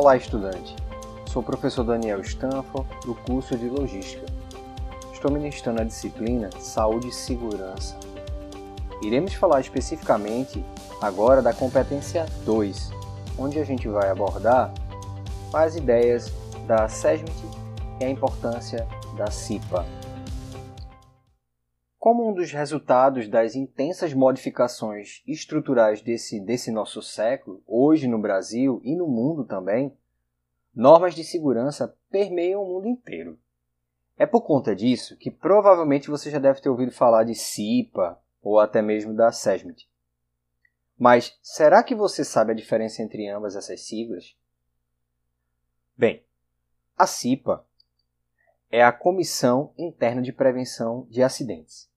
Olá, estudante. Sou o professor Daniel Stanford, do curso de Logística. Estou ministrando a disciplina Saúde e Segurança. Iremos falar especificamente agora da competência 2, onde a gente vai abordar as ideias da SESMIT e a importância da CIPA. Como um dos resultados das intensas modificações estruturais desse, desse nosso século, hoje no Brasil e no mundo também, normas de segurança permeiam o mundo inteiro. É por conta disso que provavelmente você já deve ter ouvido falar de CIPA ou até mesmo da SESMIT. Mas será que você sabe a diferença entre ambas essas siglas? Bem, a CIPA é a Comissão Interna de Prevenção de Acidentes.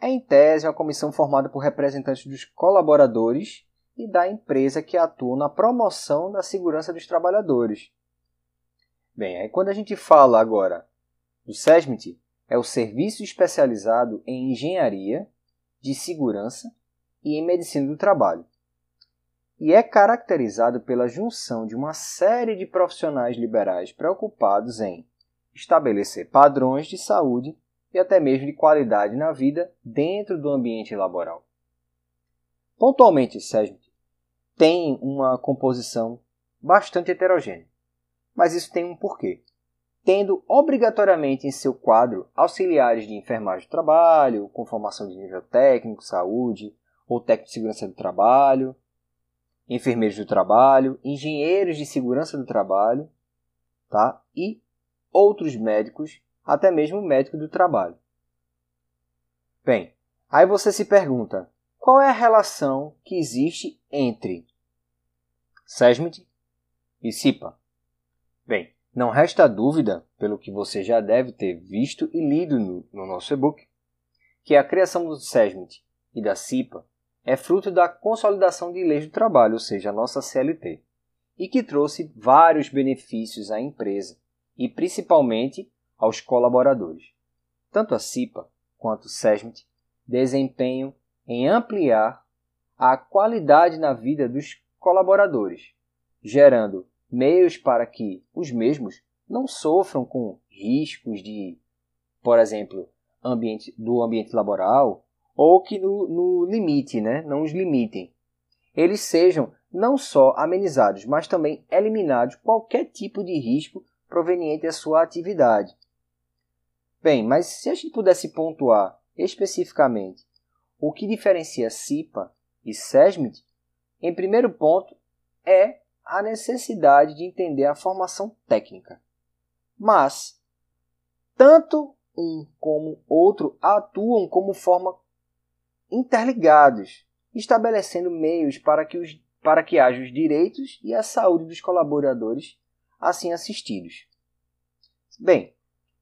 É, em tese, uma comissão formada por representantes dos colaboradores e da empresa que atua na promoção da segurança dos trabalhadores. Bem, aí quando a gente fala agora do SESMIT, é o Serviço Especializado em Engenharia de Segurança e em Medicina do Trabalho. E é caracterizado pela junção de uma série de profissionais liberais preocupados em estabelecer padrões de saúde e até mesmo de qualidade na vida dentro do ambiente laboral. Pontualmente, SESMIT tem uma composição bastante heterogênea, mas isso tem um porquê. Tendo obrigatoriamente em seu quadro auxiliares de enfermagem do trabalho, com formação de nível técnico, saúde ou técnico de segurança do trabalho, enfermeiros do trabalho, engenheiros de segurança do trabalho, tá? E outros médicos, até mesmo médico do trabalho. Bem, aí você se pergunta, qual é a relação que existe entre SESMIT e CIPA? Bem, não resta dúvida, pelo que você já deve ter visto e lido no, no nosso e-book, que a criação do SESMIT e da CIPA é fruto da consolidação de leis do trabalho, ou seja, a nossa CLT, e que trouxe vários benefícios à empresa, e principalmente aos colaboradores. Tanto a CIPA quanto o SESMIT desempenham em ampliar a qualidade na vida dos colaboradores, gerando meios para que os mesmos não sofram com riscos de, por exemplo, ambiente, do ambiente laboral ou que no, no limite, né, não os limitem. Eles sejam não só amenizados, mas também eliminados qualquer tipo de risco proveniente da sua atividade. Bem, mas se a gente pudesse pontuar especificamente o que diferencia CIPA e SESMIT, em primeiro ponto é a necessidade de entender a formação técnica. Mas, tanto um como outro atuam como forma interligados, estabelecendo meios para que, os, para que haja os direitos e a saúde dos colaboradores assim assistidos. Bem,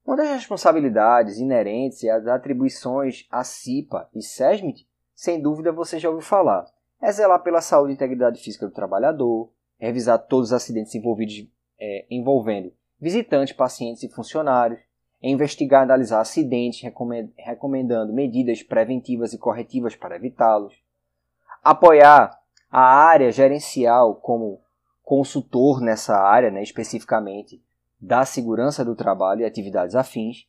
uma das responsabilidades inerentes e as atribuições a CIPA e SESMIT, sem dúvida você já ouviu falar, é zelar pela saúde e integridade física do trabalhador, revisar todos os acidentes envolvidos, é, envolvendo visitantes, pacientes e funcionários, investigar e analisar acidentes, recomendando medidas preventivas e corretivas para evitá-los, apoiar a área gerencial como consultor nessa área, né, especificamente da segurança do trabalho e atividades afins,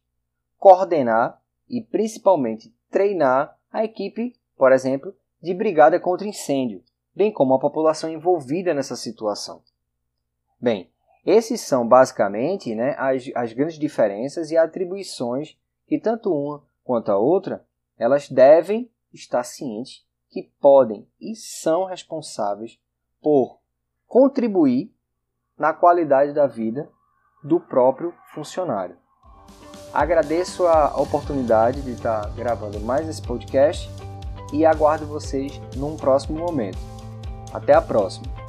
coordenar e principalmente treinar a equipe, por exemplo, de brigada contra incêndio, bem como a população envolvida nessa situação. Bem, esses são basicamente né, as, as grandes diferenças e atribuições que tanto uma quanto a outra elas devem estar cientes que podem e são responsáveis por contribuir na qualidade da vida do próprio funcionário. Agradeço a oportunidade de estar gravando mais esse podcast e aguardo vocês num próximo momento. Até a próxima!